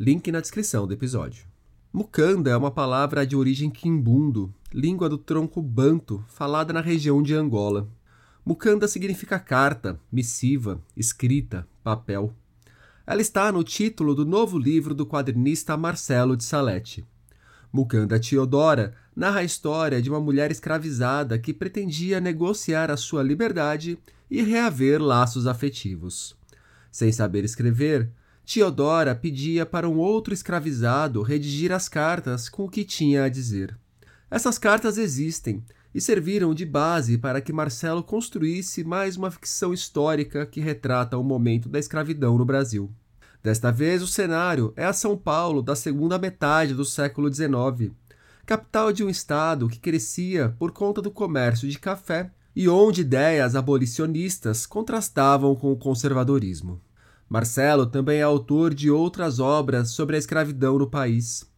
Link na descrição do episódio. Mukanda é uma palavra de origem quimbundo, língua do tronco banto, falada na região de Angola. Mukanda significa carta, missiva, escrita, papel. Ela está no título do novo livro do quadrinista Marcelo de Salete. Mukanda Teodora narra a história de uma mulher escravizada que pretendia negociar a sua liberdade e reaver laços afetivos. Sem saber escrever, Teodora pedia para um outro escravizado redigir as cartas com o que tinha a dizer. Essas cartas existem e serviram de base para que Marcelo construísse mais uma ficção histórica que retrata o momento da escravidão no Brasil. Desta vez, o cenário é a São Paulo da segunda metade do século XIX, capital de um estado que crescia por conta do comércio de café e onde ideias abolicionistas contrastavam com o conservadorismo. Marcelo também é autor de outras obras sobre a escravidão no país.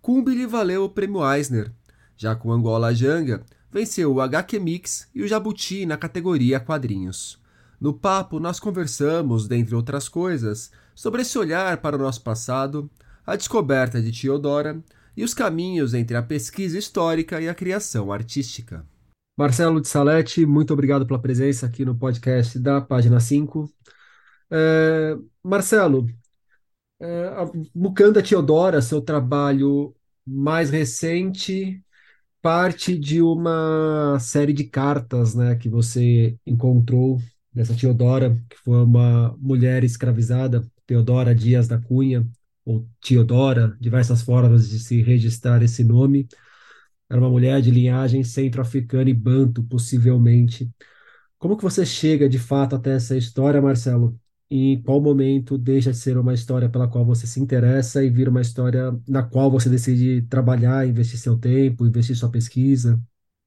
Cumbi lhe valeu o prêmio Eisner. Já com Angola Janga, venceu o HQ Mix e o Jabuti na categoria quadrinhos. No papo, nós conversamos, dentre outras coisas, sobre esse olhar para o nosso passado, a descoberta de Teodora e os caminhos entre a pesquisa histórica e a criação artística. Marcelo de Salete, muito obrigado pela presença aqui no podcast da página 5. É, Marcelo, é, a Mukanda Teodora, seu trabalho mais recente, parte de uma série de cartas né, que você encontrou dessa Teodora, que foi uma mulher escravizada, Teodora Dias da Cunha, ou Teodora, diversas formas de se registrar esse nome. Era uma mulher de linhagem centro-africana e banto, possivelmente. Como que você chega de fato até essa história, Marcelo? E em qual momento deixa de ser uma história pela qual você se interessa e vira uma história na qual você decide trabalhar, investir seu tempo, investir sua pesquisa?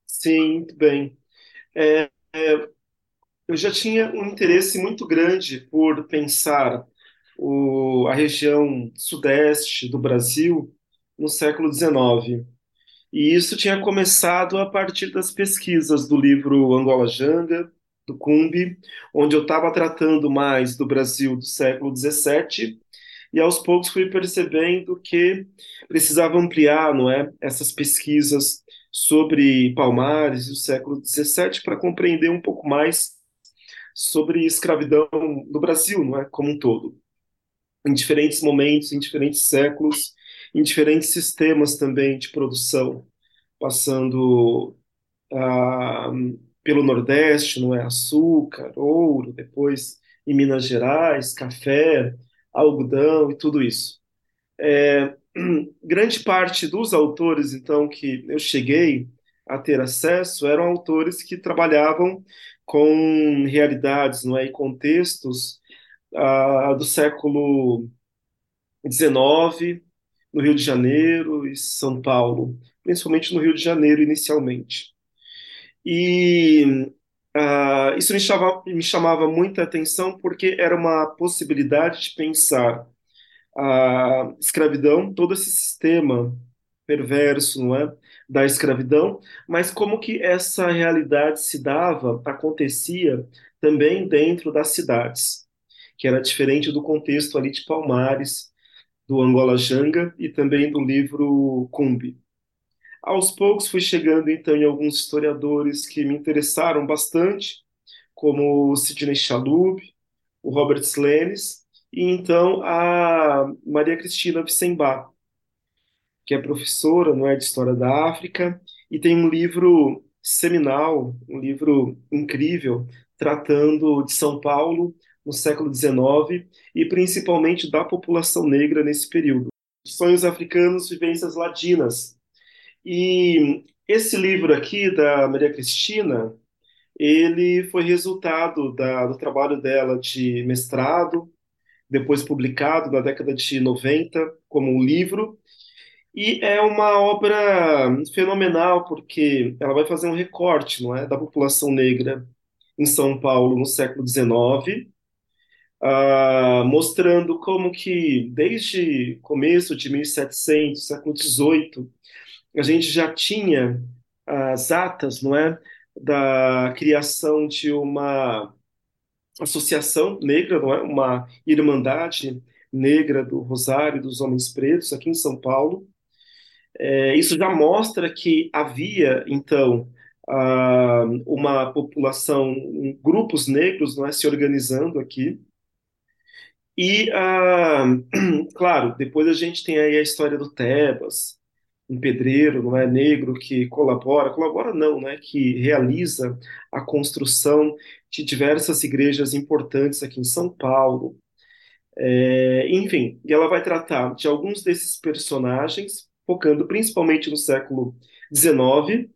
Sim, bem. É, é, eu já tinha um interesse muito grande por pensar o, a região sudeste do Brasil no século XIX. E isso tinha começado a partir das pesquisas do livro Angola Janga, do Cumbi, onde eu estava tratando mais do Brasil do século XVII, e aos poucos fui percebendo que precisava ampliar não é, essas pesquisas sobre Palmares e o século XVII para compreender um pouco mais sobre escravidão no Brasil, não é, como um todo, em diferentes momentos, em diferentes séculos, em diferentes sistemas também de produção, passando a pelo Nordeste, não é? Açúcar, ouro, depois em Minas Gerais, café, algodão e tudo isso. É, grande parte dos autores, então, que eu cheguei a ter acesso eram autores que trabalhavam com realidades, não é, e contextos ah, do século XIX, no Rio de Janeiro e São Paulo, principalmente no Rio de Janeiro inicialmente. E uh, isso me chamava, me chamava muita atenção porque era uma possibilidade de pensar a escravidão, todo esse sistema perverso, não é, da escravidão, mas como que essa realidade se dava, acontecia também dentro das cidades, que era diferente do contexto ali de Palmares, do Angola Janga e também do livro Cumbi. Aos poucos fui chegando então em alguns historiadores que me interessaram bastante, como o Sidney Chalub, o Robert Slenes e então a Maria Cristina Vicembá, que é professora, não é, de História da África e tem um livro seminal, um livro incrível, tratando de São Paulo no século XIX e principalmente da população negra nesse período. Sonhos africanos, vivências ladinas, e esse livro aqui da Maria Cristina, ele foi resultado da, do trabalho dela de mestrado depois publicado na década de 90 como um livro. E é uma obra fenomenal porque ela vai fazer um recorte, não é, da população negra em São Paulo no século XIX, uh, mostrando como que desde começo de 1700, século XVIII, a gente já tinha as atas, não é, da criação de uma associação negra, não é, uma irmandade negra do Rosário dos Homens Pretos aqui em São Paulo. É, isso já mostra que havia então uma população, grupos negros, não é, se organizando aqui. E, uh, claro, depois a gente tem aí a história do Tebas, um pedreiro, não é, negro que colabora, colabora não, né, que realiza a construção de diversas igrejas importantes aqui em São Paulo. É, enfim, e ela vai tratar de alguns desses personagens, focando principalmente no século XIX,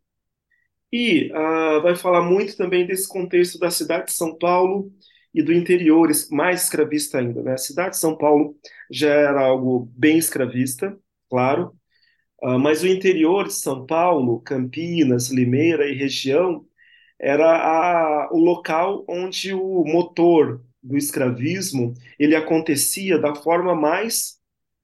e uh, vai falar muito também desse contexto da cidade de São Paulo e do interior, mais escravista ainda. Né? A cidade de São Paulo já era algo bem escravista, claro, uh, mas o interior de São Paulo, Campinas, Limeira e região, era a, o local onde o motor do escravismo ele acontecia da forma mais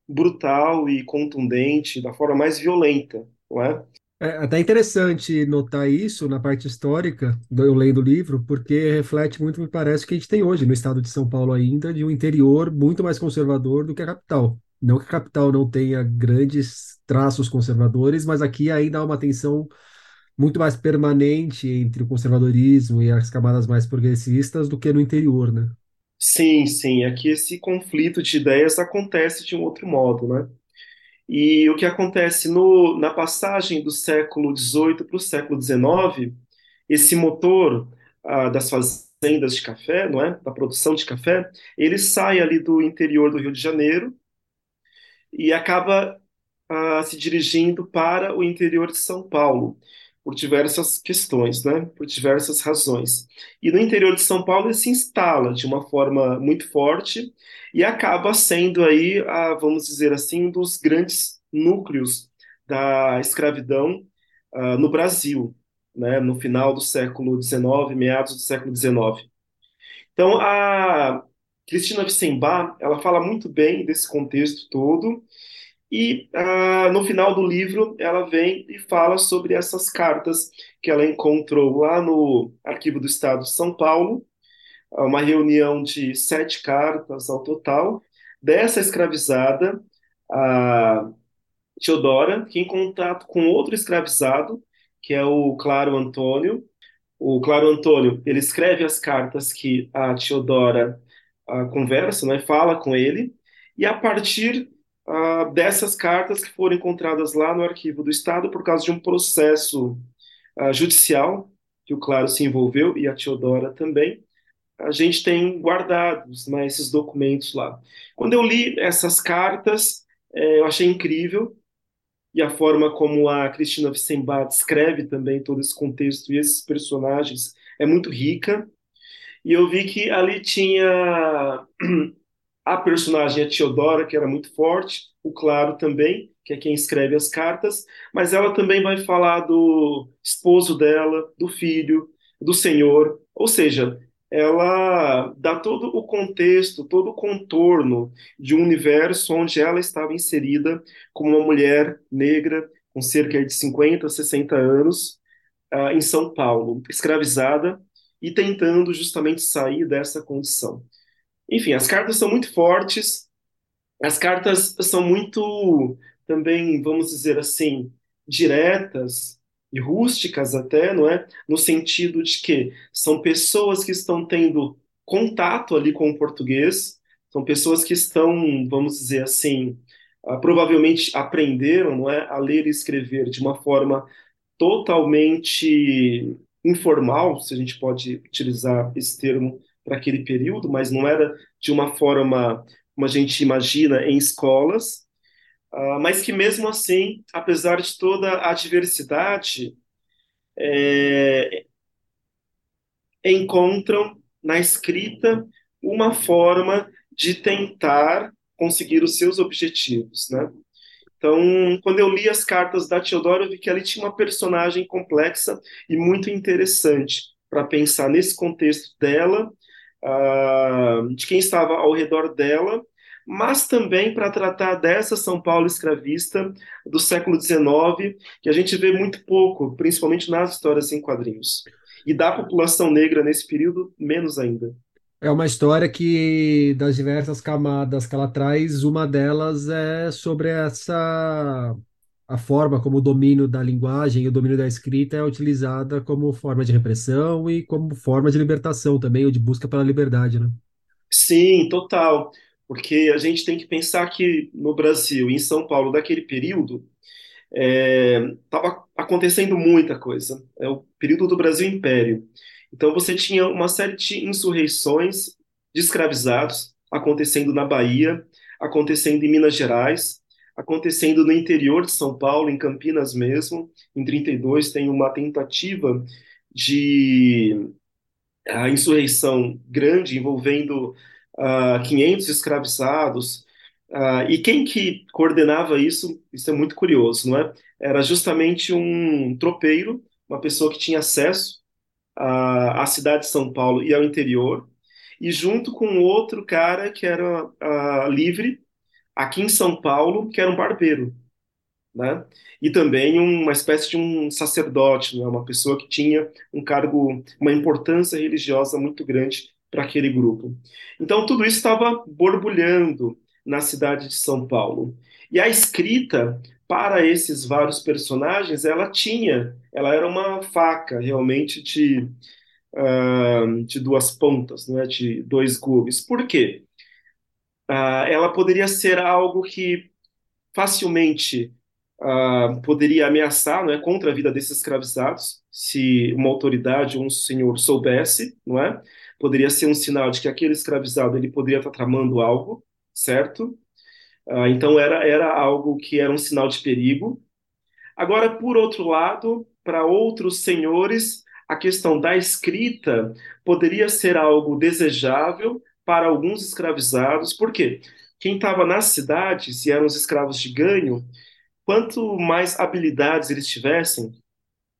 brutal e contundente, da forma mais violenta, não é? É até interessante notar isso na parte histórica, do, eu lendo o livro, porque reflete muito, me parece, o que a gente tem hoje no estado de São Paulo ainda, de um interior muito mais conservador do que a capital. Não que a capital não tenha grandes traços conservadores, mas aqui ainda há uma tensão muito mais permanente entre o conservadorismo e as camadas mais progressistas do que no interior, né? Sim, sim. Aqui esse conflito de ideias acontece de um outro modo, né? E o que acontece no, na passagem do século XVIII para o século XIX, esse motor ah, das fazendas de café, não é, da produção de café, ele sai ali do interior do Rio de Janeiro e acaba ah, se dirigindo para o interior de São Paulo por diversas questões, né, por diversas razões. E no interior de São Paulo ele se instala de uma forma muito forte e acaba sendo aí, a, vamos dizer assim, um dos grandes núcleos da escravidão uh, no Brasil, né, no final do século XIX, meados do século XIX. Então, a Cristina Witzenbach, ela fala muito bem desse contexto todo, e uh, no final do livro ela vem e fala sobre essas cartas que ela encontrou lá no Arquivo do Estado de São Paulo, uma reunião de sete cartas ao total, dessa escravizada, a Teodora, que em contato com outro escravizado, que é o Claro Antônio. O Claro Antônio, ele escreve as cartas que a Teodora a, conversa, né, fala com ele, e a partir a, dessas cartas que foram encontradas lá no arquivo do Estado por causa de um processo a, judicial que o Claro se envolveu e a Teodora também, a gente tem guardados né, esses documentos lá. Quando eu li essas cartas, é, eu achei incrível e a forma como a Cristina Witzenbach descreve também todo esse contexto e esses personagens é muito rica. E eu vi que ali tinha a personagem a Teodora, que era muito forte, o Claro também, que é quem escreve as cartas, mas ela também vai falar do esposo dela, do filho, do senhor, ou seja, ela dá todo o contexto, todo o contorno de um universo onde ela estava inserida como uma mulher negra com cerca de 50, 60 anos uh, em São Paulo, escravizada e tentando justamente sair dessa condição. Enfim, as cartas são muito fortes, as cartas são muito também, vamos dizer assim, diretas, e rústicas até, não é? No sentido de que são pessoas que estão tendo contato ali com o português, são pessoas que estão, vamos dizer assim, uh, provavelmente aprenderam, não é, a ler e escrever de uma forma totalmente informal, se a gente pode utilizar esse termo para aquele período, mas não era de uma forma como a gente imagina em escolas, Uh, mas que mesmo assim, apesar de toda a diversidade, é, encontram na escrita uma forma de tentar conseguir os seus objetivos, né? Então, quando eu li as cartas da Teodora, eu vi que ela tinha uma personagem complexa e muito interessante para pensar nesse contexto dela, uh, de quem estava ao redor dela, mas também para tratar dessa São Paulo escravista do século XIX, que a gente vê muito pouco, principalmente nas histórias em quadrinhos. E da população negra nesse período, menos ainda. É uma história que, das diversas camadas que ela traz, uma delas é sobre essa a forma como o domínio da linguagem e o domínio da escrita é utilizada como forma de repressão e como forma de libertação também, ou de busca pela liberdade, né? Sim, total. Porque a gente tem que pensar que no Brasil, em São Paulo, daquele período, estava é, acontecendo muita coisa. É o período do Brasil Império. Então você tinha uma série de insurreições de escravizados acontecendo na Bahia, acontecendo em Minas Gerais, acontecendo no interior de São Paulo, em Campinas mesmo. Em 32 tem uma tentativa de a insurreição grande envolvendo uh, ah, 500 escravizados. Uh, e quem que coordenava isso? Isso é muito curioso, não é? Era justamente um tropeiro, uma pessoa que tinha acesso à, à cidade de São Paulo e ao interior, e junto com outro cara que era uh, livre aqui em São Paulo, que era um barbeiro, né? E também uma espécie de um sacerdote, né? uma pessoa que tinha um cargo, uma importância religiosa muito grande para aquele grupo. Então tudo isso estava borbulhando na cidade de São Paulo. E a escrita para esses vários personagens, ela tinha, ela era uma faca realmente de, uh, de duas pontas, né, de dois gumes. Por quê? Uh, ela poderia ser algo que facilmente uh, poderia ameaçar não é, contra a vida desses escravizados, se uma autoridade ou um senhor soubesse, não é? Poderia ser um sinal de que aquele escravizado ele poderia estar tramando algo, certo? Uh, então era, era algo que era um sinal de perigo. Agora, por outro lado, para outros senhores, a questão da escrita poderia ser algo desejável para alguns escravizados, porque quem estava nas cidades e eram os escravos de ganho, quanto mais habilidades eles tivessem,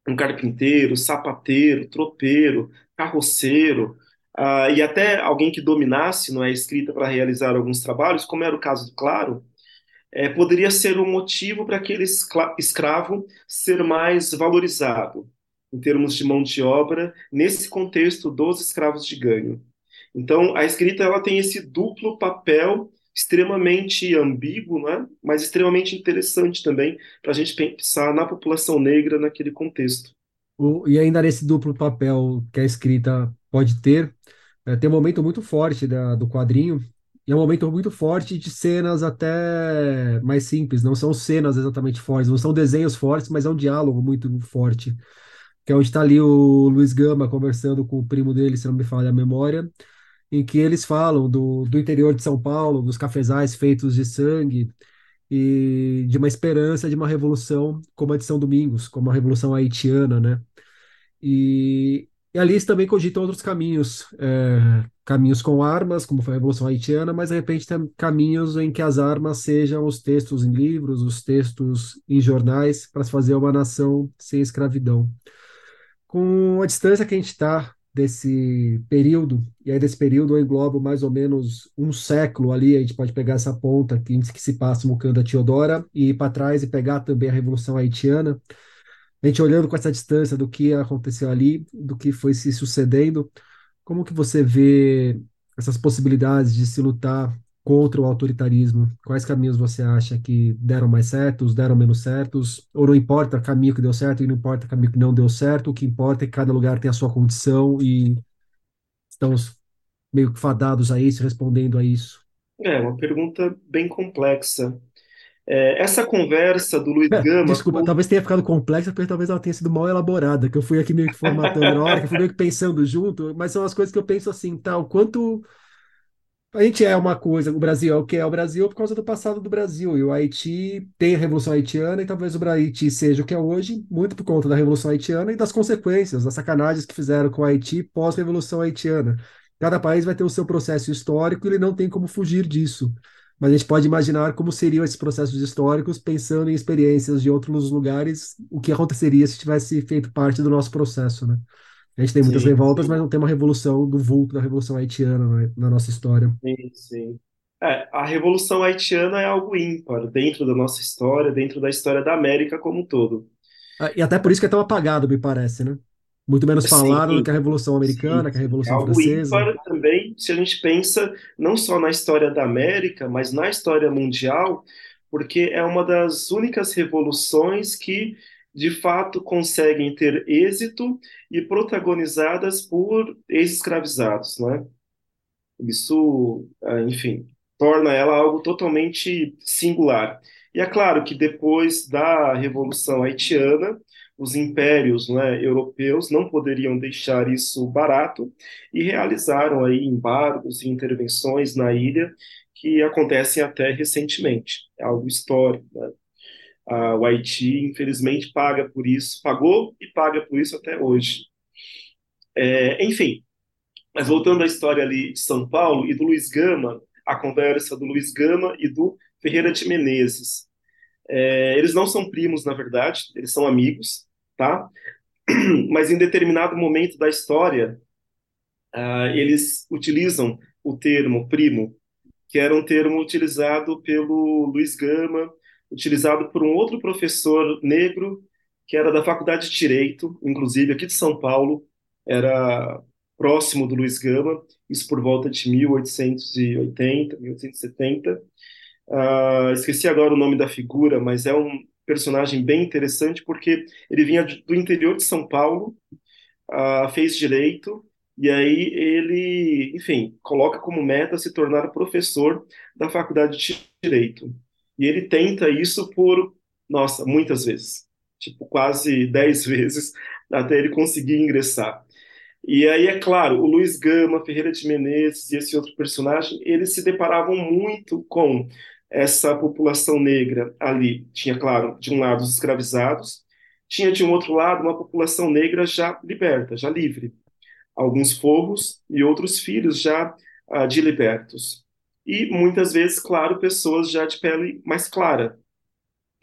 um carpinteiro, sapateiro, tropeiro, carroceiro, uh, e até alguém que dominasse não é, a escrita para realizar alguns trabalhos, como era o caso do Claro, é, poderia ser um motivo para aquele escravo ser mais valorizado em termos de mão de obra nesse contexto dos escravos de ganho. Então, a escrita ela tem esse duplo papel extremamente ambíguo, né? mas extremamente interessante também para a gente pensar na população negra naquele contexto. O, e ainda nesse duplo papel que a escrita pode ter, é, tem um momento muito forte da, do quadrinho, e é um momento muito forte de cenas até mais simples, não são cenas exatamente fortes, não são desenhos fortes, mas é um diálogo muito forte, que é onde está ali o Luiz Gama conversando com o primo dele, se não me falha a memória, em que eles falam do, do interior de São Paulo, dos cafezais feitos de sangue, e de uma esperança de uma revolução como a de São Domingos, como a revolução haitiana, né? E, e ali também cogitam outros caminhos, é, caminhos com armas, como foi a Revolução Haitiana, mas de repente tem caminhos em que as armas sejam os textos em livros, os textos em jornais, para se fazer uma nação sem escravidão. Com a distância que a gente está desse período, e aí desse período eu englobo mais ou menos um século ali, a gente pode pegar essa ponta que, que se passa Mucanda Teodora e ir para trás e pegar também a Revolução Haitiana, a gente olhando com essa distância do que aconteceu ali, do que foi se sucedendo, como que você vê essas possibilidades de se lutar contra o autoritarismo? Quais caminhos você acha que deram mais certos, deram menos certos? Ou não importa o caminho que deu certo e não importa o caminho que não deu certo, o que importa é que cada lugar tem a sua condição e estamos meio que fadados a isso, respondendo a isso? É uma pergunta bem complexa. É, essa conversa do Luiz Gama. Desculpa, com... talvez tenha ficado complexa, porque talvez ela tenha sido mal elaborada, que eu fui aqui meio que formatando na hora, que eu fui meio que pensando junto, mas são as coisas que eu penso assim, tal, quanto a gente é uma coisa, o Brasil é o que é o Brasil por causa do passado do Brasil, e o Haiti tem a Revolução Haitiana, e talvez o Haiti seja o que é hoje, muito por conta da Revolução Haitiana e das consequências, das sacanagens que fizeram com o Haiti pós-Revolução Haitiana. cada país vai ter o seu processo histórico e ele não tem como fugir disso. Mas a gente pode imaginar como seriam esses processos históricos, pensando em experiências de outros lugares, o que aconteceria se tivesse feito parte do nosso processo, né? A gente tem muitas Sim, revoltas, sim, mas não tem uma revolução do vulto da Revolução Haitiana, né, na nossa história. sim, sim. É, a Revolução Haitiana é algo ímpar dentro da nossa história, dentro da história da América como um todo. Ah, E até por isso que é tão apagado, me parece, né? Muito menos Sim, falado do que a Revolução sim, Americana, que a sim. É Revolução algo Francesa. ímpar também, se a gente pensa não só na história da América, mas na história mundial, porque é uma das únicas revoluções que, de fato, conseguem ter êxito e protagonizadas por ex-escravizados, né? Isso, ah, enfim, torna ela algo totalmente singular. E é claro que depois da Revolução Haitiana, os impérios, né, europeus não poderiam deixar isso barato e realizaram aí embargos e intervenções na ilha que acontecem até recentemente. É algo histórico, né? Ah, o Haiti, infelizmente, paga por isso, pagou e paga por isso até hoje. É, enfim, mas voltando à história ali de São Paulo e do Luiz Gama, a conversa do Luiz Gama e do Ferreira de Menezes. É, eles não são primos, na verdade, eles são amigos, tá? Mas em determinado momento da história, ah, eles utilizam o termo primo, que era um termo utilizado pelo Luiz Gama, utilizado por um outro professor negro, que era da Faculdade de Direito, inclusive aqui de São Paulo, era próximo do Luiz Gama, isso por volta de 1880, 1870. Ah, esqueci agora o nome da figura, mas é um personagem bem interessante porque ele vinha do interior de São Paulo, ah, fez direito, e aí ele, enfim, coloca como meta se tornar professor da faculdade de direito. E ele tenta isso por, nossa, muitas vezes, tipo quase dez vezes, até ele conseguir ingressar. E aí, é claro, o Luiz Gama, Ferreira de Menezes e esse outro personagem, eles se deparavam muito com essa população negra ali. Tinha, claro, de um lado os escravizados, tinha de um outro lado uma população negra já liberta, já livre. Alguns forros e outros filhos já ah, de libertos. E muitas vezes, claro, pessoas já de pele mais clara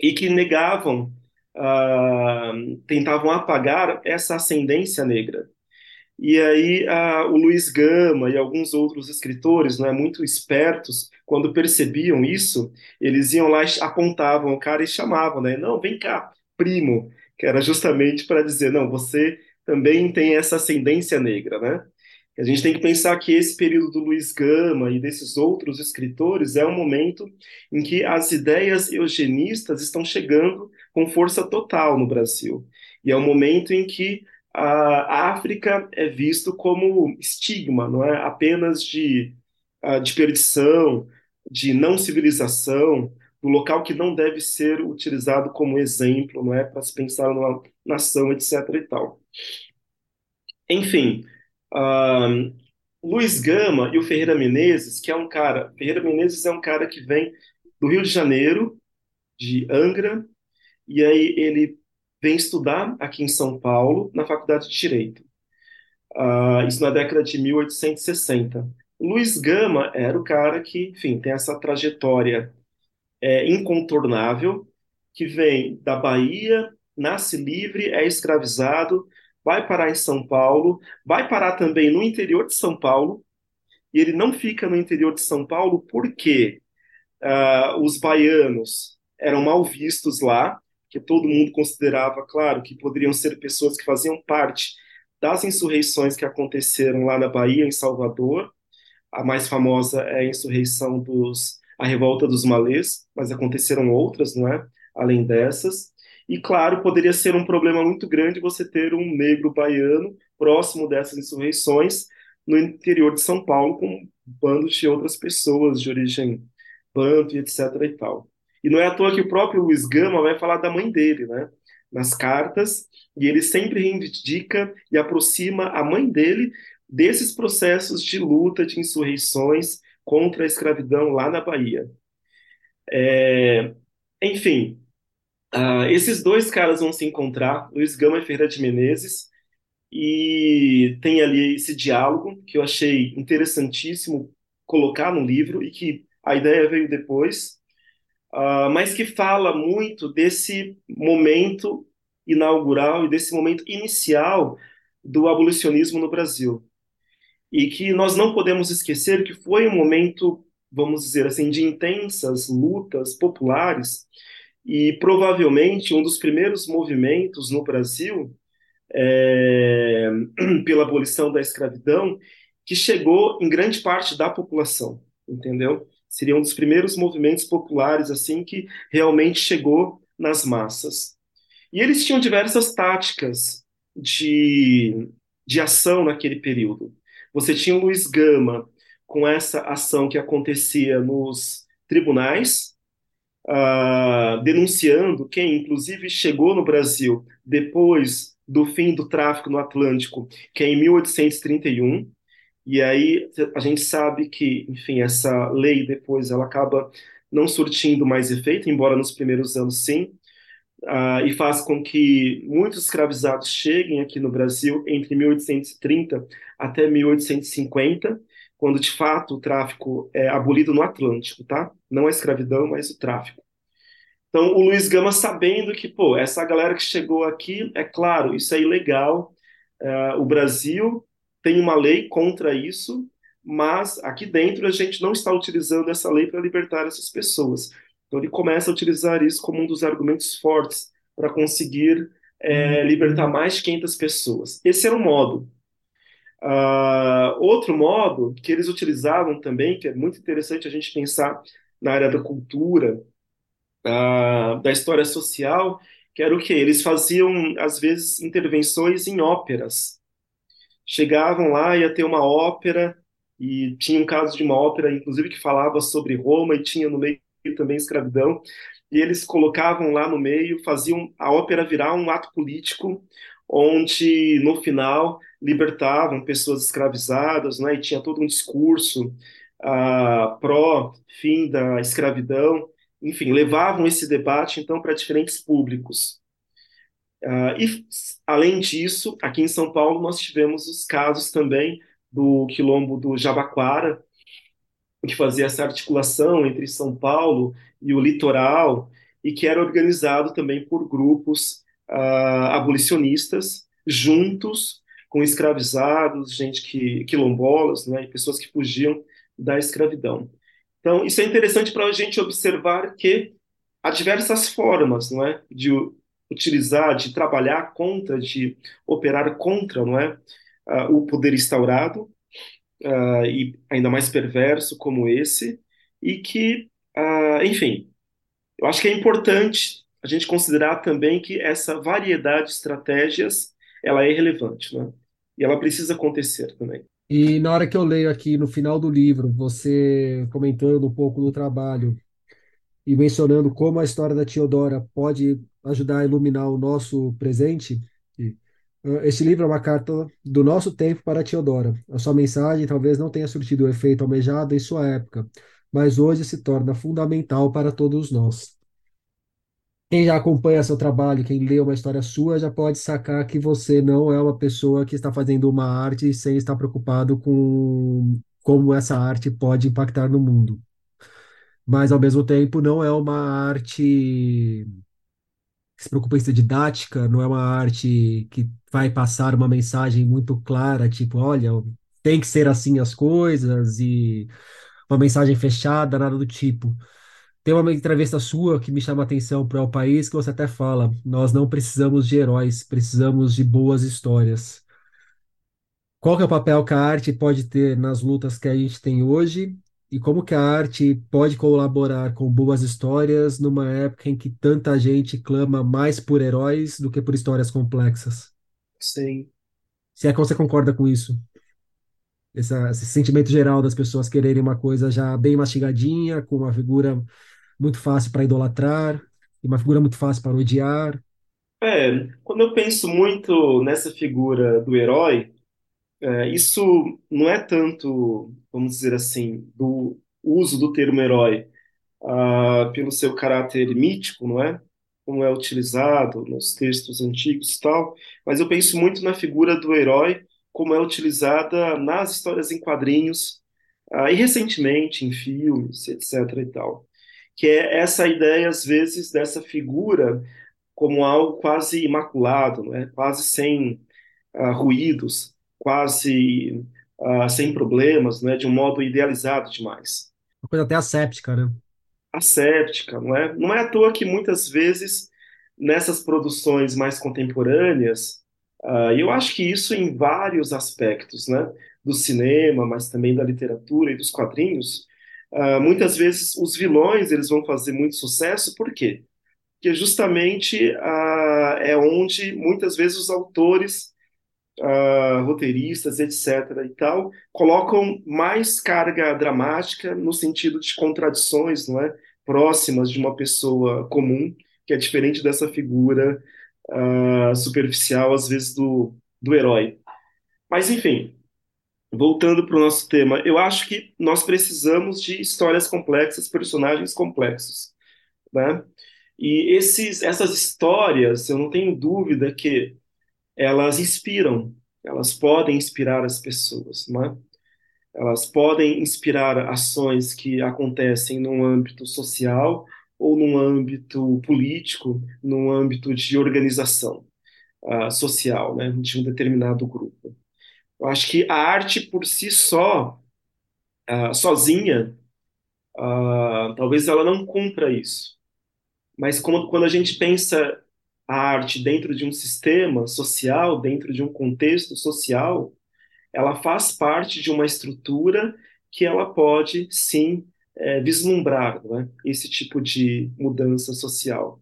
e que negavam, ah, tentavam apagar essa ascendência negra. E aí a, o Luiz Gama e alguns outros escritores, né, muito espertos, quando percebiam isso, eles iam lá apontavam o cara e chamavam, né? Não, vem cá, primo, que era justamente para dizer, não, você também tem essa ascendência negra, né? A gente tem que pensar que esse período do Luiz Gama e desses outros escritores é um momento em que as ideias eugenistas estão chegando com força total no Brasil. E é um momento em que a África é visto como estigma, não é? Apenas de, de perdição, de não civilização, do local que não deve ser utilizado como exemplo, não é? Para se pensar numa nação, etc. e tal. Enfim, ah, Luiz Gama e o Ferreira Menezes, que é um cara, Ferreira Menezes é um cara que vem do Rio de Janeiro, de Angra, e aí ele vem estudar aqui em São Paulo, na Faculdade de Direito. Ah, isso na década de 1860. O Luiz Gama era o cara que, enfim, tem essa trajetória é, incontornável, que vem da Bahia, nasce livre, é escravizado, vai parar em São Paulo, vai parar também no interior de São Paulo, e ele não fica no interior de São Paulo porque ah, os baianos eram mal vistos lá, que todo mundo considerava, claro, que poderiam ser pessoas que faziam parte das insurreições que aconteceram lá na Bahia, em Salvador. A mais famosa é a insurreição dos, a revolta dos malês, mas aconteceram outras, não é? Além dessas. E claro, poderia ser um problema muito grande você ter um negro baiano próximo dessas insurreições no interior de São Paulo com bandos de outras pessoas de origem banto e etc e tal. E não é à toa que o próprio Luiz Gama vai falar da mãe dele, né? Nas cartas, e ele sempre reivindica e aproxima a mãe dele desses processos de luta, de insurreições contra a escravidão lá na Bahia. É, enfim, uh, esses dois caras vão se encontrar, Luiz Gama e Ferreira de Menezes, e tem ali esse diálogo que eu achei interessantíssimo colocar no livro e que a ideia veio depois, uh, mas que fala muito desse momento inaugural e desse momento inicial do abolicionismo no Brasil. E que nós não podemos esquecer que foi um momento, vamos dizer assim, de intensas lutas populares e provavelmente um dos primeiros movimentos no Brasil é, pela abolição da escravidão que chegou em grande parte da população, entendeu? Seria um dos primeiros movimentos populares assim que realmente chegou nas massas. E eles tinham diversas táticas de, de ação naquele período. Você tinha o Luiz Gama com essa ação que acontecia nos tribunais, uh, denunciando quem, inclusive, chegou no Brasil depois do fim do tráfico no Atlântico, que é em 1831. E aí a gente sabe que, enfim, essa lei depois ela acaba não surtindo mais efeito, embora nos primeiros anos sim, uh, e faz com que muitos escravizados cheguem aqui no Brasil entre 1830 até 1850, quando de fato o tráfico é abolido no Atlântico, tá? Não a escravidão, mas o tráfico. Então, o Luiz Gama sabendo que, pô, essa galera que chegou aqui, é claro, isso é ilegal, uh, o Brasil tem uma lei contra isso, mas aqui dentro a gente não está utilizando essa lei para libertar essas pessoas. Então ele começa a utilizar isso como um dos argumentos fortes para conseguir é, libertar mais de 500 pessoas. Esse era um modo. Uh, outro modo que eles utilizavam também, que é muito interessante a gente pensar na área da cultura, uh, da história social, que era o que? Eles faziam, às vezes, intervenções em óperas. Chegavam lá, ia ter uma ópera, e tinha um caso de uma ópera, inclusive, que falava sobre Roma, e tinha no meio também escravidão, e eles colocavam lá no meio, faziam a ópera virar um ato político, onde no final libertavam pessoas escravizadas, né, e tinha todo um discurso uh, pró fim da escravidão, enfim, levavam esse debate então para diferentes públicos. Uh, e além disso, aqui em São Paulo nós tivemos os casos também do quilombo do Jabaquara, que fazia essa articulação entre São Paulo e o litoral, e que era organizado também por grupos uh, abolicionistas, juntos com escravizados, gente que quilombolas, né, pessoas que fugiam da escravidão. Então, isso é interessante para a gente observar que há diversas formas, não é, de utilizar, de trabalhar contra, de operar contra, não é, uh, o poder instaurado, uh, e ainda mais perverso como esse, e que, uh, enfim, eu acho que é importante a gente considerar também que essa variedade de estratégias ela é relevante, né? E ela precisa acontecer também. E na hora que eu leio aqui no final do livro, você comentando um pouco do trabalho e mencionando como a história da Teodora pode ajudar a iluminar o nosso presente, este livro é uma carta do nosso tempo para Teodora. A sua mensagem talvez não tenha surtido o efeito almejado em sua época, mas hoje se torna fundamental para todos nós. Quem já acompanha seu trabalho, quem lê uma história sua, já pode sacar que você não é uma pessoa que está fazendo uma arte sem estar preocupado com como essa arte pode impactar no mundo. Mas, ao mesmo tempo, não é uma arte se preocupa em ser didática, não é uma arte que vai passar uma mensagem muito clara, tipo, olha, tem que ser assim as coisas, e uma mensagem fechada, nada do tipo. Tem uma entrevista sua que me chama a atenção para o país que você até fala: nós não precisamos de heróis, precisamos de boas histórias. Qual que é o papel que a arte pode ter nas lutas que a gente tem hoje e como que a arte pode colaborar com boas histórias numa época em que tanta gente clama mais por heróis do que por histórias complexas? Sim. Se é que você concorda com isso? Esse, esse sentimento geral das pessoas quererem uma coisa já bem mastigadinha, com uma figura muito fácil para idolatrar e uma figura muito fácil para odiar. É, quando eu penso muito nessa figura do herói, é, isso não é tanto, vamos dizer assim, do uso do termo herói uh, pelo seu caráter mítico, não é? como é utilizado nos textos antigos e tal, mas eu penso muito na figura do herói, como é utilizada nas histórias em quadrinhos, uh, e recentemente em filmes, etc. e tal. Que é essa ideia, às vezes, dessa figura como algo quase imaculado, né? quase sem uh, ruídos, quase uh, sem problemas, né? de um modo idealizado demais. Uma coisa até asséptica, né? Asséptica, não é? Não é à toa que muitas vezes nessas produções mais contemporâneas, uh, eu acho que isso em vários aspectos, né? Do cinema, mas também da literatura e dos quadrinhos, uh, muitas vezes os vilões eles vão fazer muito sucesso, por quê? Porque justamente uh, é onde muitas vezes os autores uh, roteiristas, etc. e tal, colocam mais carga dramática no sentido de contradições, não é, próximas de uma pessoa comum, que é diferente dessa figura uh, superficial, às vezes do, do herói. Mas enfim, voltando para o nosso tema, eu acho que nós precisamos de histórias complexas, personagens complexos, né? E esses, essas histórias, eu não tenho dúvida que elas inspiram, elas podem inspirar as pessoas, não é? Elas podem inspirar ações que acontecem num âmbito social ou num âmbito político, num âmbito de organização uh, social, né, de um determinado grupo. Eu acho que a arte por si só, uh, sozinha, uh, talvez ela não cumpra isso. Mas quando a gente pensa a arte dentro de um sistema social, dentro de um contexto social, ela faz parte de uma estrutura que ela pode, sim, é, vislumbrar né, esse tipo de mudança social.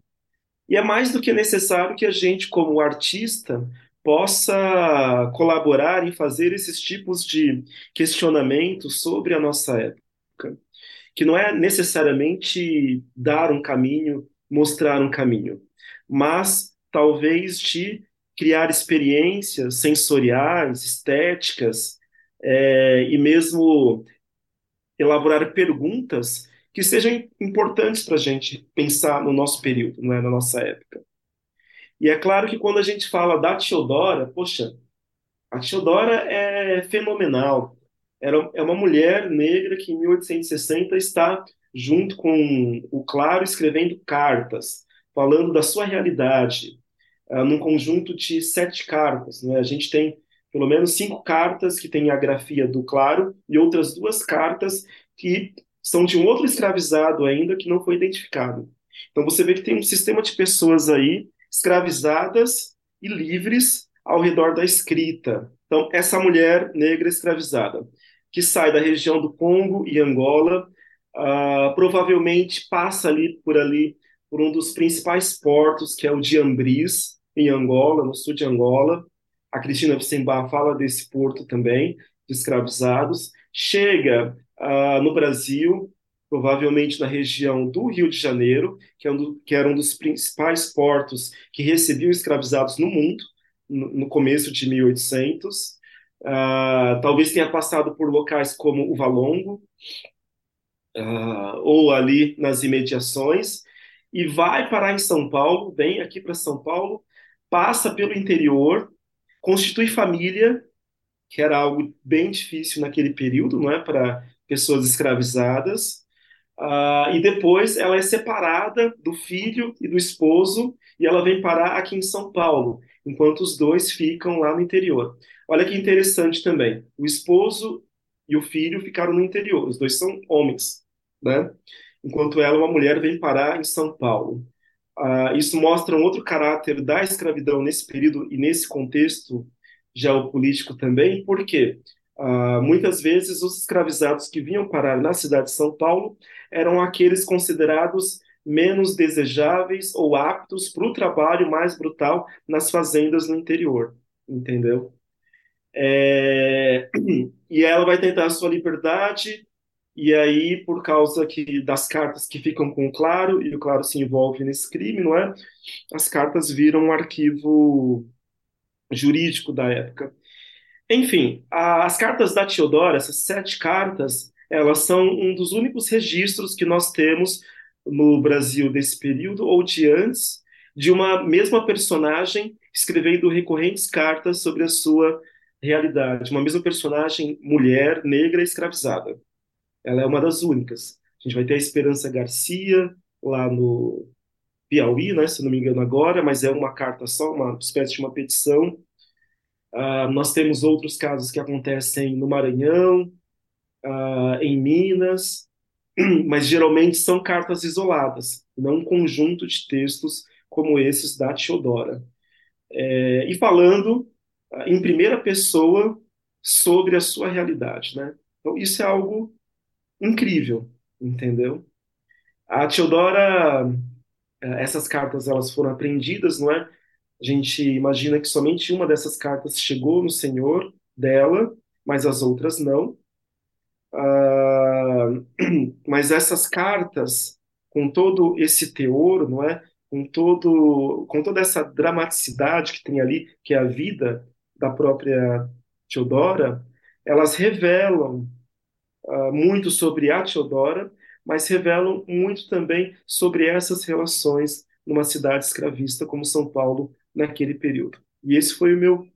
E é mais do que necessário que a gente, como artista, possa colaborar em fazer esses tipos de questionamentos sobre a nossa época, que não é necessariamente dar um caminho, mostrar um caminho, mas talvez de criar experiências sensoriais, estéticas, é, e mesmo elaborar perguntas que sejam importantes para a gente pensar no nosso período, não é, na nossa época. E é claro que quando a gente fala da Teodora, poxa, a Teodora é fenomenal. Era, é uma mulher negra que em 1860 está junto com o Claro escrevendo cartas falando da sua realidade, uh, num conjunto de sete cartas. Né? A gente tem pelo menos cinco cartas que têm a grafia do Claro e outras duas cartas que são de um outro escravizado ainda que não foi identificado. Então você vê que tem um sistema de pessoas aí escravizadas e livres ao redor da escrita. Então essa mulher negra escravizada que sai da região do Congo e Angola, uh, provavelmente passa ali por ali por um dos principais portos, que é o de Ambris, em Angola, no sul de Angola. A Cristina Vicembar fala desse porto também, de escravizados. Chega uh, no Brasil, provavelmente na região do Rio de Janeiro, que, é um do, que era um dos principais portos que recebiam escravizados no mundo, no, no começo de 1800. Uh, ah, talvez tenha passado por locais como o Valongo, uh, ou ali nas imediações, e vai parar em São Paulo, vem aqui para São Paulo, passa pelo interior, constitui família, que era algo bem difícil naquele período, não é, para pessoas escravizadas. Uh, e depois ela é separada do filho e do esposo e ela vem parar aqui em São Paulo, enquanto os dois ficam lá no interior. Olha que interessante também. O esposo e o filho ficaram no interior, os dois são homens, né? Enquanto ela, uma mulher, vem parar em São Paulo. Uh, isso mostra um outro caráter da escravidão nesse período e nesse contexto geopolítico também, porque uh, muitas vezes os escravizados que vinham parar na cidade de São Paulo eram aqueles considerados menos desejáveis ou aptos para o trabalho mais brutal nas fazendas no interior, entendeu? É... E ela vai tentar a sua liberdade e aí, por causa que das cartas que ficam com o Claro, e o Claro se envolve nesse crime, não é? As cartas viram um arquivo jurídico da época. Enfim, a, as cartas da Teodora, essas sete cartas, elas são um dos únicos registros que nós temos no Brasil desse período ou de antes, de uma mesma personagem escrevendo recorrentes cartas sobre a sua realidade. Uma mesma personagem, mulher, negra, escravizada. Ela é uma das únicas. A gente vai ter a Esperança Garcia lá no Piauí, né, se não me engano agora, mas é uma carta só, uma espécie de uma petição. Uh, nós temos outros casos que acontecem no Maranhão, uh, em Minas, mas geralmente são cartas isoladas, não um conjunto de textos como esses da Teodora. É, e falando uh, em primeira pessoa sobre a sua realidade, né? Então isso é algo incrível, entendeu? A Teodora, eh, essas cartas elas foram apreendidas, não é? A gente imagina que somente uma dessas cartas chegou no Senhor dela, mas as outras não. Uh, mas essas cartas, com todo esse teor, não é? Com todo, com toda essa dramaticidade que tem ali, que é a vida da própria Teodora, elas revelam uh, muito sobre a Teodora, mas revelam muito também sobre essas relações numa cidade escravista como São Paulo naquele período. E esse foi o meu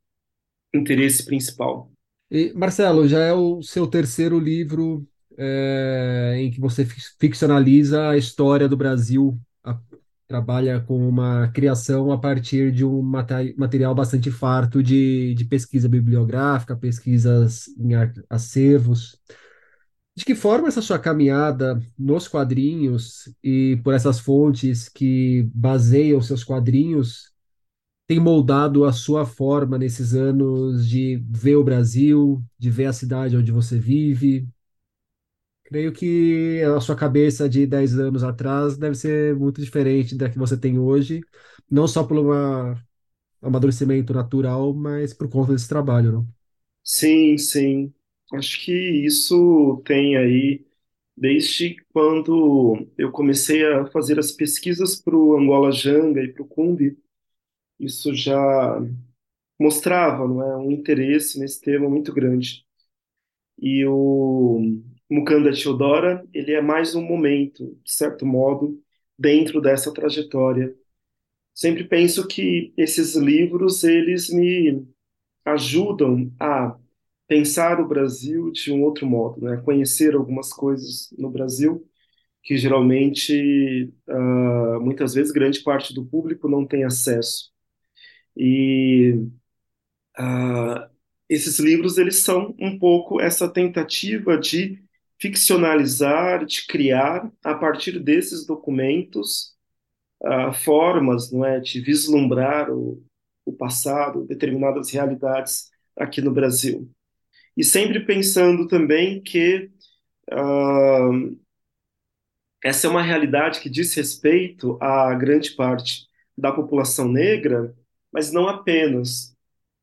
interesse principal. E, Marcelo, já é o seu terceiro livro é, em que você ficcionaliza a história do Brasil, a, trabalha com uma criação a partir de um material bastante farto de, de pesquisa bibliográfica, pesquisas em acervos. De que forma essa sua caminhada nos quadrinhos e por essas fontes que baseiam seus quadrinhos tem moldado a sua forma nesses anos de ver o Brasil, de ver a cidade onde você vive? Creio que a sua cabeça de 10 anos atrás deve ser muito diferente da que você tem hoje, não só por um amadurecimento natural, mas por conta desse trabalho, não? Sim, sim. Acho que isso tem aí, desde quando eu comecei a fazer as pesquisas para o Angola Janga e para o Cumbi, isso já mostrava, não é, um interesse nesse tema muito grande. E o Mukanda Teodora, ele é mais um momento, de certo modo, dentro dessa trajetória. Sempre penso que esses livros, eles me ajudam a pensar o Brasil de um outro modo, né? Conhecer algumas coisas no Brasil que geralmente, uh, muitas vezes, grande parte do público não tem acesso. E uh, esses livros eles são um pouco essa tentativa de ficcionalizar, de criar a partir desses documentos uh, formas, não é, de vislumbrar o, o passado, determinadas realidades aqui no Brasil e sempre pensando também que uh, essa é uma realidade que diz respeito a grande parte da população negra, mas não apenas.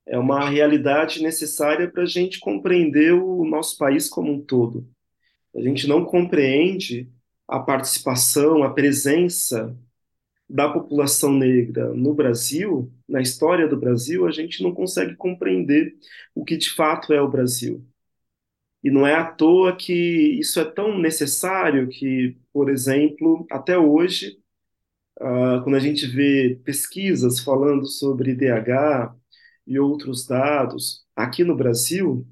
É uma realidade necessária para a gente compreender o nosso país como um todo. A gente não compreende a participação, a presença da população negra no Brasil, na história do Brasil, a gente não consegue compreender o que de fato é o Brasil. E não é à toa que isso é tão necessário que, por exemplo, até hoje, uh, quando a gente vê pesquisas falando sobre IDH e outros dados aqui no Brasil,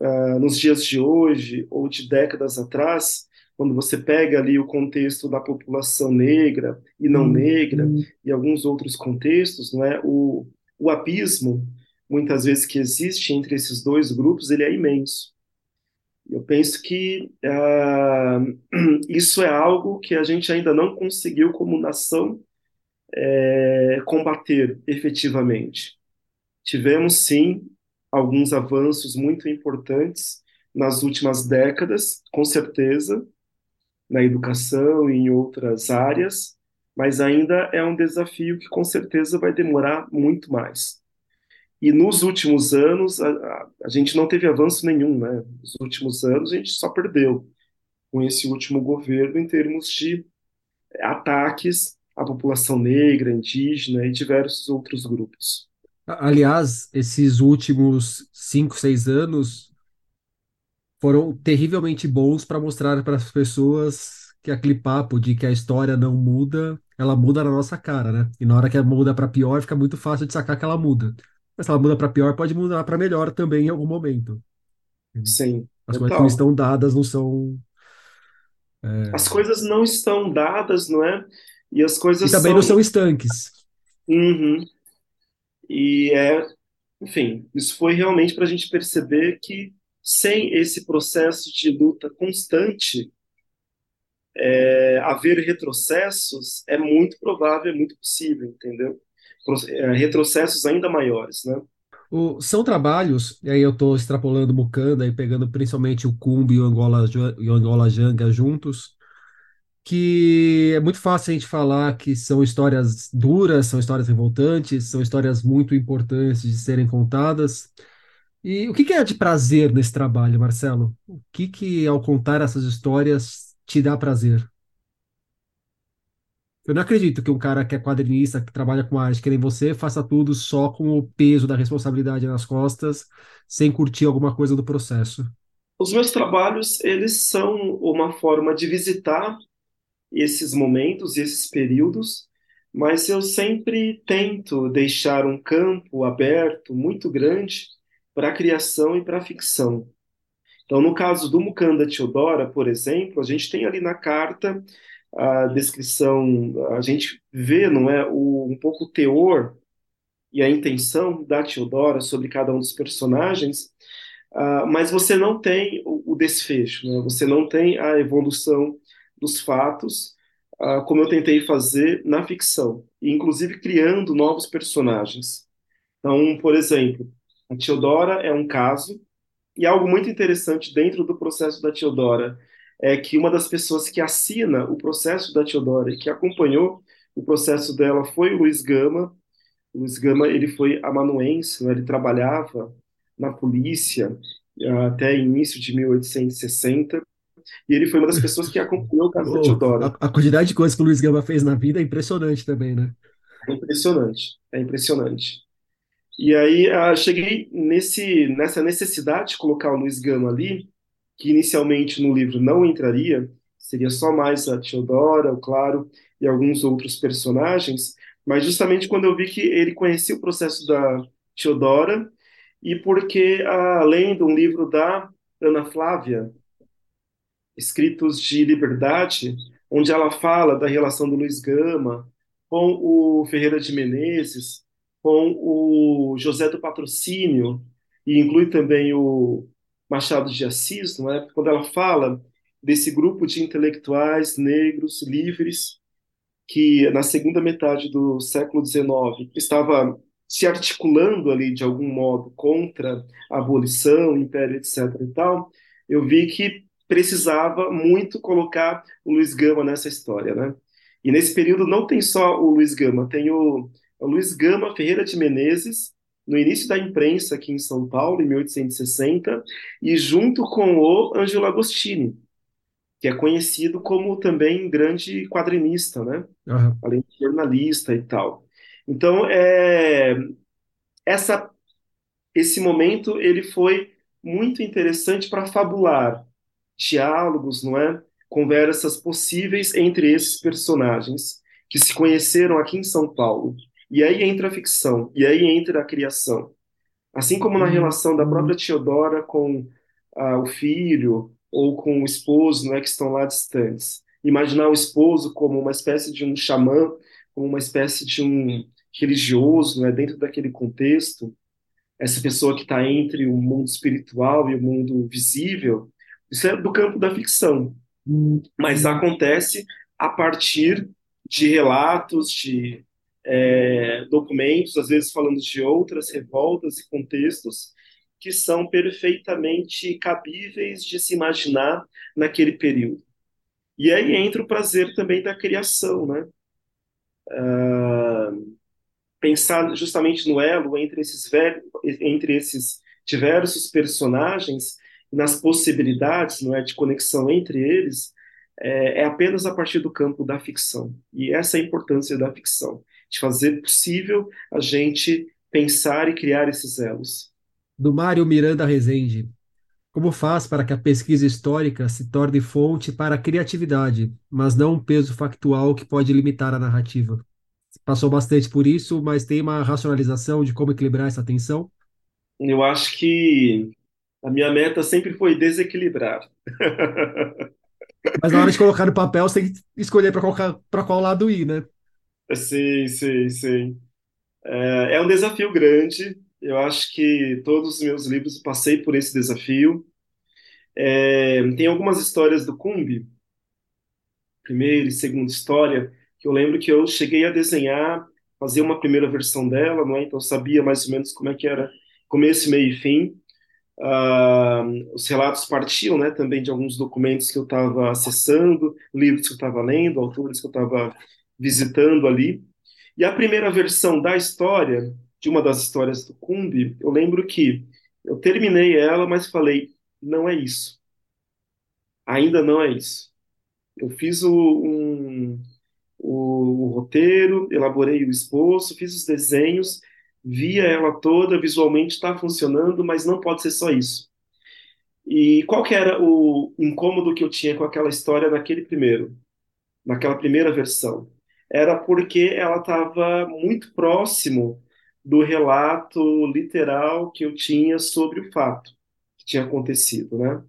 uh, nos dias de hoje ou de décadas atrás, quando você pega ali o contexto da população negra e não uhum. negra e alguns outros contextos, não é? O, o abismo, muitas vezes que existe entre esses dois grupos, ele é imenso. Eu penso que uh, isso é algo que a gente ainda não conseguiu, como nação, é, combater efetivamente. Tivemos, sim, alguns avanços muito importantes nas últimas décadas, com certeza, na educação e em outras áreas, mas ainda é um desafio que com certeza vai demorar muito mais. E nos últimos anos, a, a, a gente não teve avanço nenhum, né? Nos últimos anos, a gente só perdeu com esse último governo em termos de ataques à população negra, indígena e diversos outros grupos. Aliás, esses últimos cinco, seis anos foram terrivelmente bons para mostrar para as pessoas que é aquele papo de que a história não muda, ela muda na nossa cara, né? E na hora que ela muda para pior, fica muito fácil de sacar que ela muda. Mas se ela muda para pior, pode mudar para melhor também em algum momento. Sim, As coisas que não estão dadas não são. As coisas não estão dadas, não é? E as E coisas também não são. são estanques. Uhum. E é, enfim, isso foi realmente para a gente perceber que sem esse processo de luta constante, é, haver retrocessos é muito provável, é muito possível, entendeu? É, retrocessos ainda maiores, né? O- são trabalhos, e aí eu estou extrapolando Mukanda e pegando principalmente o Kumbi e o Angola, e o Angola Janga juntos, que é muito fácil a gente falar que são histórias duras, são histórias revoltantes, são histórias muito importantes de serem contadas. E o que é de prazer nesse trabalho, Marcelo? O que que, ao contar essas histórias, te dá prazer? Eu não acredito que um cara que é quadrinista, que trabalha com arte, que nem você, faça tudo só com o peso da responsabilidade nas costas, sem curtir alguma coisa do processo. Os meus trabalhos, eles são uma forma de visitar esses momentos, esses períodos, mas eu sempre tento deixar um campo aberto muito grande para a criação e para a ficção. Então, no caso do Mukanda Teodora, por exemplo, a gente tem ali na carta a descrição, a gente vê, não é, o, um pouco o teor e a intenção da Teodora sobre cada um dos personagens, ah, mas você não tem o, o desfecho, né? Você não tem a evolução dos fatos, ah, como eu tentei fazer na ficção, inclusive criando novos personagens. Então, por exemplo, a Teodora é um caso, e algo muito interessante dentro do processo da Teodora é que uma das pessoas que assina o processo da Teodora e que acompanhou o processo dela foi o Luiz Gama. O Luiz Gama ele foi amanuense, né? ele trabalhava na polícia ah, até início de 1860 e ele foi uma das pessoas que acompanhou o caso da Oh, a, Teodora. a quantidade de coisas que o Luiz Gama fez na vida é impressionante também, né? É impressionante, é impressionante. E aí ah, cheguei nesse, nessa necessidade de colocar o Luiz Gama ali, que inicialmente no livro não entraria, seria só mais a Teodora, o Claro e alguns outros personagens, mas justamente quando eu vi que ele conhecia o processo da Teodora e porque, além de um livro da Ana Flávia, Escritos de Liberdade, onde ela fala da relação do Luiz Gama com o Ferreira de Menezes, com o José do Patrocínio, e inclui também o Machado de Assis, não é? Quando ela fala desse grupo de intelectuais negros livres que na segunda metade do século XIX estava se articulando ali de algum modo contra a abolição, império, etc. e tal, eu vi que precisava muito colocar o Luiz Gama nessa história, né? E nesse período não tem só o Luiz Gama, tem o, o Luiz Gama Ferreira de Menezes, no início da imprensa aqui em São Paulo, em 1860, e junto com o Ângelo Agostini, que é conhecido como também grande quadrinista, né? Aham. além de jornalista e tal. Então, é, essa, esse momento ele foi muito interessante para fabular diálogos, não é? Conversas possíveis entre esses personagens que se conheceram aqui em São Paulo. E aí entra a ficção, e aí entra a criação. Assim como na relação da própria Teodora com ah, o filho ou com o esposo, não é, que estão lá distantes. Imaginar o esposo como uma espécie de um xamã, como uma espécie de um religioso, não é, dentro daquele contexto, essa pessoa que está entre o mundo espiritual e o mundo visível, isso é do campo da ficção, mas acontece a partir de relatos, de é, documentos, às vezes falando de outras revoltas e contextos que são perfeitamente cabíveis de se imaginar naquele período. E aí entra o prazer também da criação, né? Ah, pensar justamente no elo entre esses, entre esses diversos personagens, nas possibilidades, não é, de conexão entre eles, é, é apenas a partir do campo da ficção. E essa é a importância da ficção, de fazer possível a gente pensar e criar esses elos. Do Mário Miranda Rezende. Como faz para que a pesquisa histórica se torne fonte para a criatividade, mas não um peso factual que pode limitar a narrativa? Passou bastante por isso, mas tem uma racionalização de como equilibrar essa tensão? Eu acho que a minha meta sempre foi desequilibrar. Mas na hora de colocar no papel, você tem que escolher para qual, para qual lado ir, né? Sim, sim, sim. É, é um desafio grande. Eu acho que todos os meus livros passei por esse desafio. É, tem algumas histórias do Cumbi, primeira e segunda história, que eu lembro que eu cheguei a desenhar, fazer uma primeira versão dela, não é? Então eu sabia mais ou menos como é que era começo, meio e fim. Ah, os relatos partiam, né, também de alguns documentos que eu estava acessando, livros que eu estava lendo, autores que eu estava visitando ali. E a primeira versão da história, de uma das histórias do Cumbi, eu lembro que eu terminei ela, mas falei, não é isso. Ainda não é isso. Eu fiz o, um, o, o roteiro, elaborei o esboço, fiz os desenhos, via ela toda, visualmente está funcionando, mas não pode ser só isso. E qual que era o incômodo que eu tinha com aquela história naquele primeiro, naquela primeira versão? Era porque ela estava muito próximo do relato literal que eu tinha sobre o fato que tinha acontecido, né?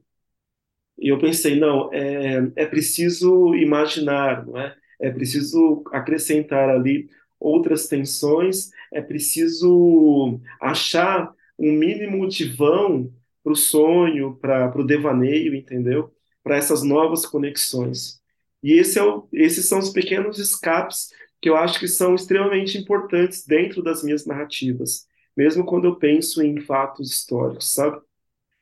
E eu pensei, não, é, é preciso imaginar, não é? É preciso acrescentar ali outras tensões, é preciso achar um mínimo de vão para o sonho, para o devaneio, entendeu? Para essas novas conexões. E esse é o, esses são os pequenos escapes que eu acho que são extremamente importantes dentro das minhas narrativas, mesmo quando eu penso em fatos históricos, sabe?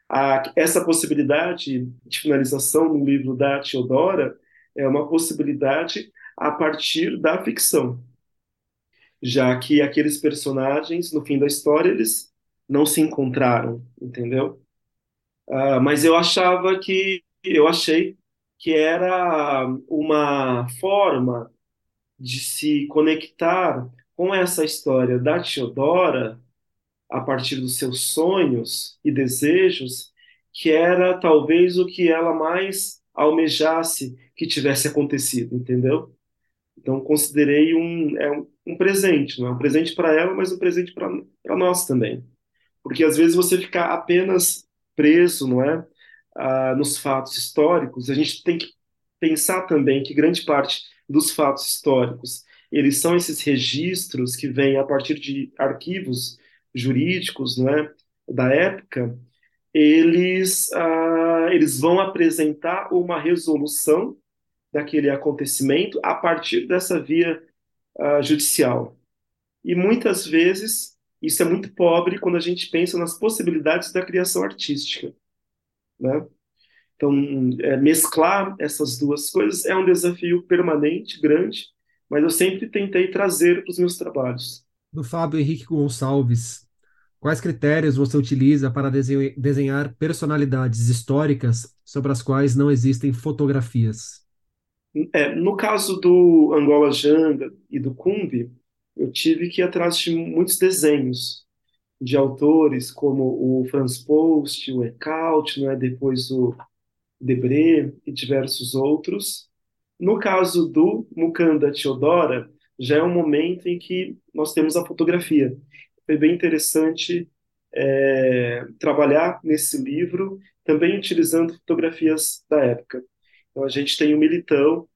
A, essa possibilidade de finalização no livro da Teodora é uma possibilidade a partir da ficção, já que aqueles personagens, no fim da história, eles não se encontraram, entendeu? Uh, mas eu achava que, eu achei que era uma forma de se conectar com essa história da Teodora a partir dos seus sonhos e desejos, que era talvez o que ela mais almejasse que tivesse acontecido, entendeu? Então considerei um, é um, um presente, não é um presente para ela, mas um presente para nós também, porque às vezes você ficar apenas preso, não é, ah, nos fatos históricos, a gente tem que pensar também que grande parte dos fatos históricos eles são esses registros que vêm a partir de arquivos jurídicos, não é, da época, eles, ah, eles vão apresentar uma resolução daquele acontecimento a partir dessa via ah, judicial. E muitas vezes isso é muito pobre quando a gente pensa nas possibilidades da criação artística, né? Então, é, mesclar essas duas coisas é um desafio permanente, grande, mas eu sempre tentei trazer para os meus trabalhos do Fábio Henrique Gonçalves. Quais critérios você utiliza para desenhar personalidades históricas sobre as quais não existem fotografias? É, no caso do Angola Janga e do Cumbi, eu tive que ir atrás de muitos desenhos de autores como o Franz Post, o Eckalt, é? depois o Debré e diversos outros. No caso do Mukanda Teodora, já é um momento em que nós temos a fotografia. Foi bem interessante é, trabalhar nesse livro, também utilizando fotografias da época. Então, a gente tem o Militão,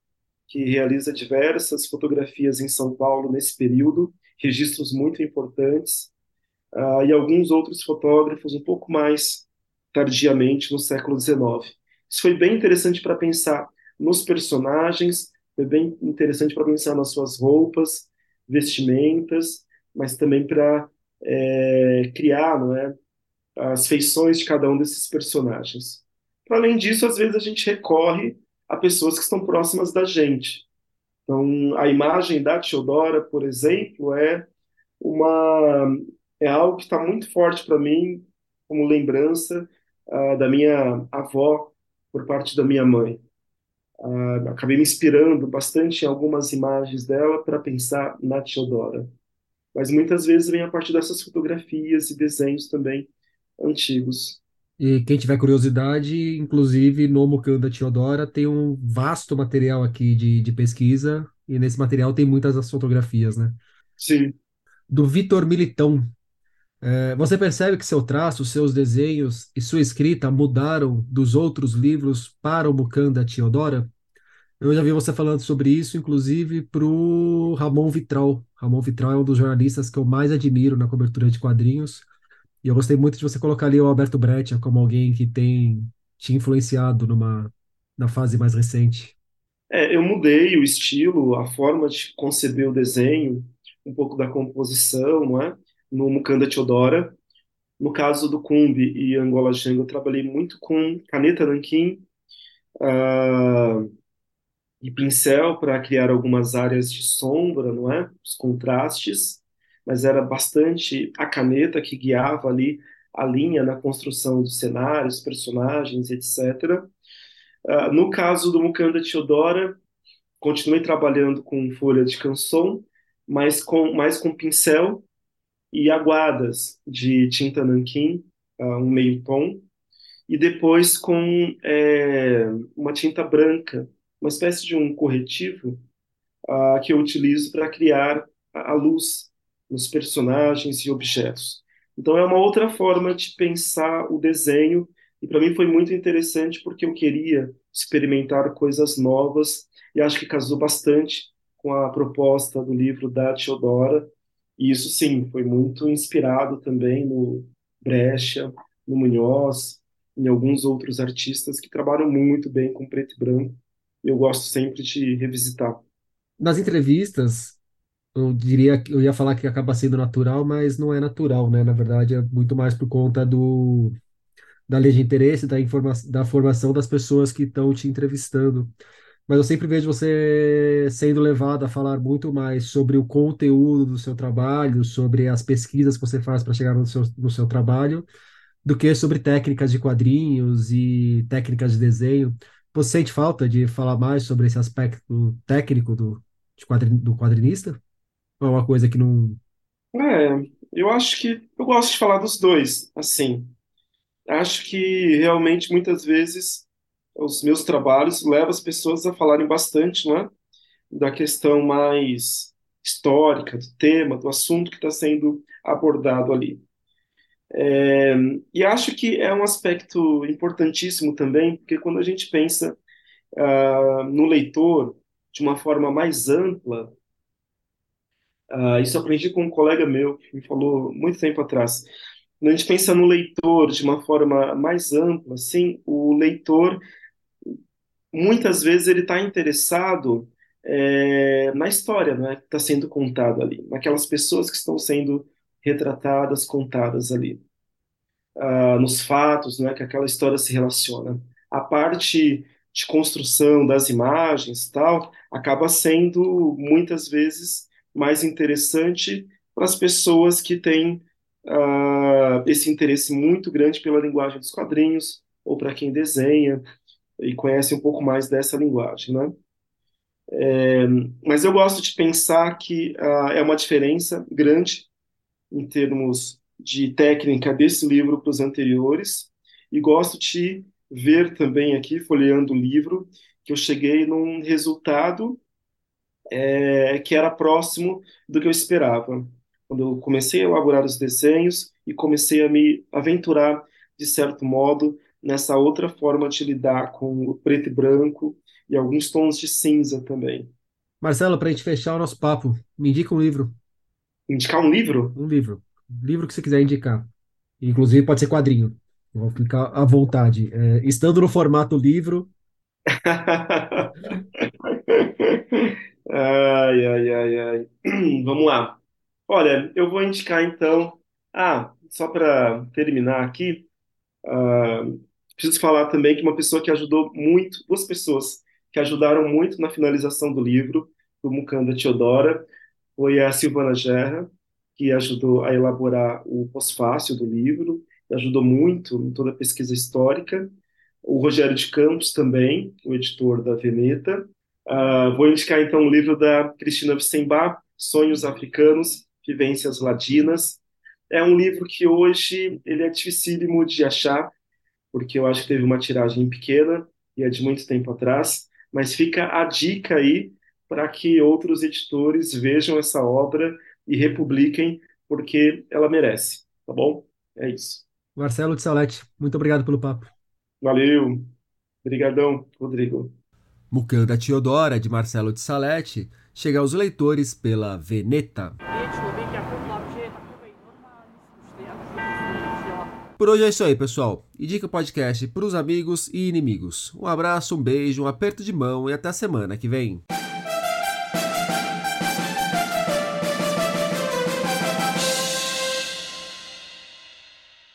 que realiza diversas fotografias em São Paulo nesse período, registros muito importantes, uh, e alguns outros fotógrafos um pouco mais tardiamente, no século XIX. Isso foi bem interessante para pensar nos personagens, foi bem interessante para pensar nas suas roupas, vestimentas, mas também para é, criar não é, as feições de cada um desses personagens. Além disso, às vezes a gente recorre a pessoas que estão próximas da gente. Então, a imagem da Teodora, por exemplo, é uma é algo que está muito forte para mim como lembrança uh, da minha avó por parte da minha mãe. Uh, acabei me inspirando bastante em algumas imagens dela para pensar na Teodora. Mas muitas vezes vem a partir dessas fotografias e desenhos também antigos. E quem tiver curiosidade, inclusive no Mukanda Teodora, tem um vasto material aqui de, de pesquisa, e nesse material tem muitas das fotografias, né? Sim. Do Vitor Militão. É, você percebe que seu traço, seus desenhos e sua escrita mudaram dos outros livros para o Mukanda Teodora? Eu já vi você falando sobre isso, inclusive para o Ramon Vitral. Ramon Vitral é um dos jornalistas que eu mais admiro na cobertura de quadrinhos. E eu gostei muito de você colocar ali o Alberto Breccia como alguém que tem te influenciado numa, na fase mais recente. É, eu mudei o estilo, a forma de conceber o desenho, um pouco da composição, não é? No Mukanda Teodora. No caso do Kumbi e Angola Django, eu trabalhei muito com caneta nanquim uh, e pincel para criar algumas áreas de sombra, não é? Os contrastes, mas era bastante a caneta que guiava ali a linha na construção dos cenários, personagens, etc. Uh, no caso do Mukanda Teodora, continuei trabalhando com folha de canção, mas com mais com pincel e aguadas de tinta nanquim, uh, um meio tom, e depois com é, uma tinta branca, uma espécie de um corretivo uh, que eu utilizo para criar a, a luz nos personagens e objetos. Então é uma outra forma de pensar o desenho e para mim foi muito interessante porque eu queria experimentar coisas novas e acho que casou bastante com a proposta do livro da Teodora. E isso sim, foi muito inspirado também no Brecha, no Munhoz, em alguns outros artistas que trabalham muito bem com preto e branco. Eu gosto sempre de revisitar. Nas entrevistas, eu diria eu ia falar que acaba sendo natural, mas não é natural, né? Na verdade, é muito mais por conta do da lei de interesse, da informa da formação das pessoas que estão te entrevistando. Mas eu sempre vejo você sendo levado a falar muito mais sobre o conteúdo do seu trabalho, sobre as pesquisas que você faz para chegar no seu, no seu trabalho, do que sobre técnicas de quadrinhos e técnicas de desenho. Você sente falta de falar mais sobre esse aspecto técnico do, quadrin, do quadrinista? Ou é uma coisa que não. É, eu acho que eu gosto de falar dos dois, assim. Acho que realmente muitas vezes os meus trabalhos levam as pessoas a falarem bastante, não é? Da questão mais histórica, do tema, do assunto que está sendo abordado ali. É, e acho que é um aspecto importantíssimo também, porque quando a gente pensa uh, no leitor de uma forma mais ampla, uh, isso aprendi com um colega meu que me falou muito tempo atrás. Quando a gente pensa no leitor de uma forma mais ampla, assim, o leitor muitas vezes ele está interessado é, na história né, que está sendo contada ali, naquelas pessoas que estão sendo retratadas, contadas ali, uh, nos fatos né, que aquela história se relaciona. A parte de construção das imagens tal acaba sendo muitas vezes mais interessante para as pessoas que têm uh, esse interesse muito grande pela linguagem dos quadrinhos ou para quem desenha e conhece um pouco mais dessa linguagem, né? É, mas eu gosto de pensar que uh, é uma diferença grande em termos de técnica desse livro para os anteriores e gosto de ver também aqui, folheando o livro, que eu cheguei num resultado é, que era próximo do que eu esperava. Quando eu comecei a elaborar os desenhos e comecei a me aventurar, de certo modo, nessa outra forma de lidar com o preto e branco e alguns tons de cinza também. Marcelo, para a gente fechar o nosso papo, me indica um livro. Indicar um livro? Um livro. Um livro que você quiser indicar. Inclusive pode ser quadrinho. vou ficar à vontade. É, estando no formato livro. ai, ai, ai, ai. Vamos lá. Olha, eu vou indicar então. Ah, só para terminar aqui, uh, Preciso falar também que uma pessoa que ajudou muito, duas pessoas que ajudaram muito na finalização do livro, do Mukanda Teodora, foi a Silvana Gerra, que ajudou a elaborar o pós-fácil do livro, ajudou muito em toda a pesquisa histórica. O Rogério de Campos também, o editor da Veneta. Uh, vou indicar então o livro da Cristina Witzenbach, Sonhos Africanos, Vivências Ladinas. É um livro que hoje ele é dificílimo de achar, porque eu acho que teve uma tiragem pequena e é de muito tempo atrás, mas fica a dica aí para que outros editores vejam essa obra e republiquem, porque ela merece, tá bom? É isso. Marcelo de Salete, muito obrigado pelo papo. Valeu. Obrigadão, Rodrigo. Mucanda Teodora, de Marcelo de Salete, chega aos leitores pela Veneta. Por hoje é isso aí, pessoal. Indica o podcast para os amigos e inimigos. Um abraço, um beijo, um aperto de mão e até a semana que vem.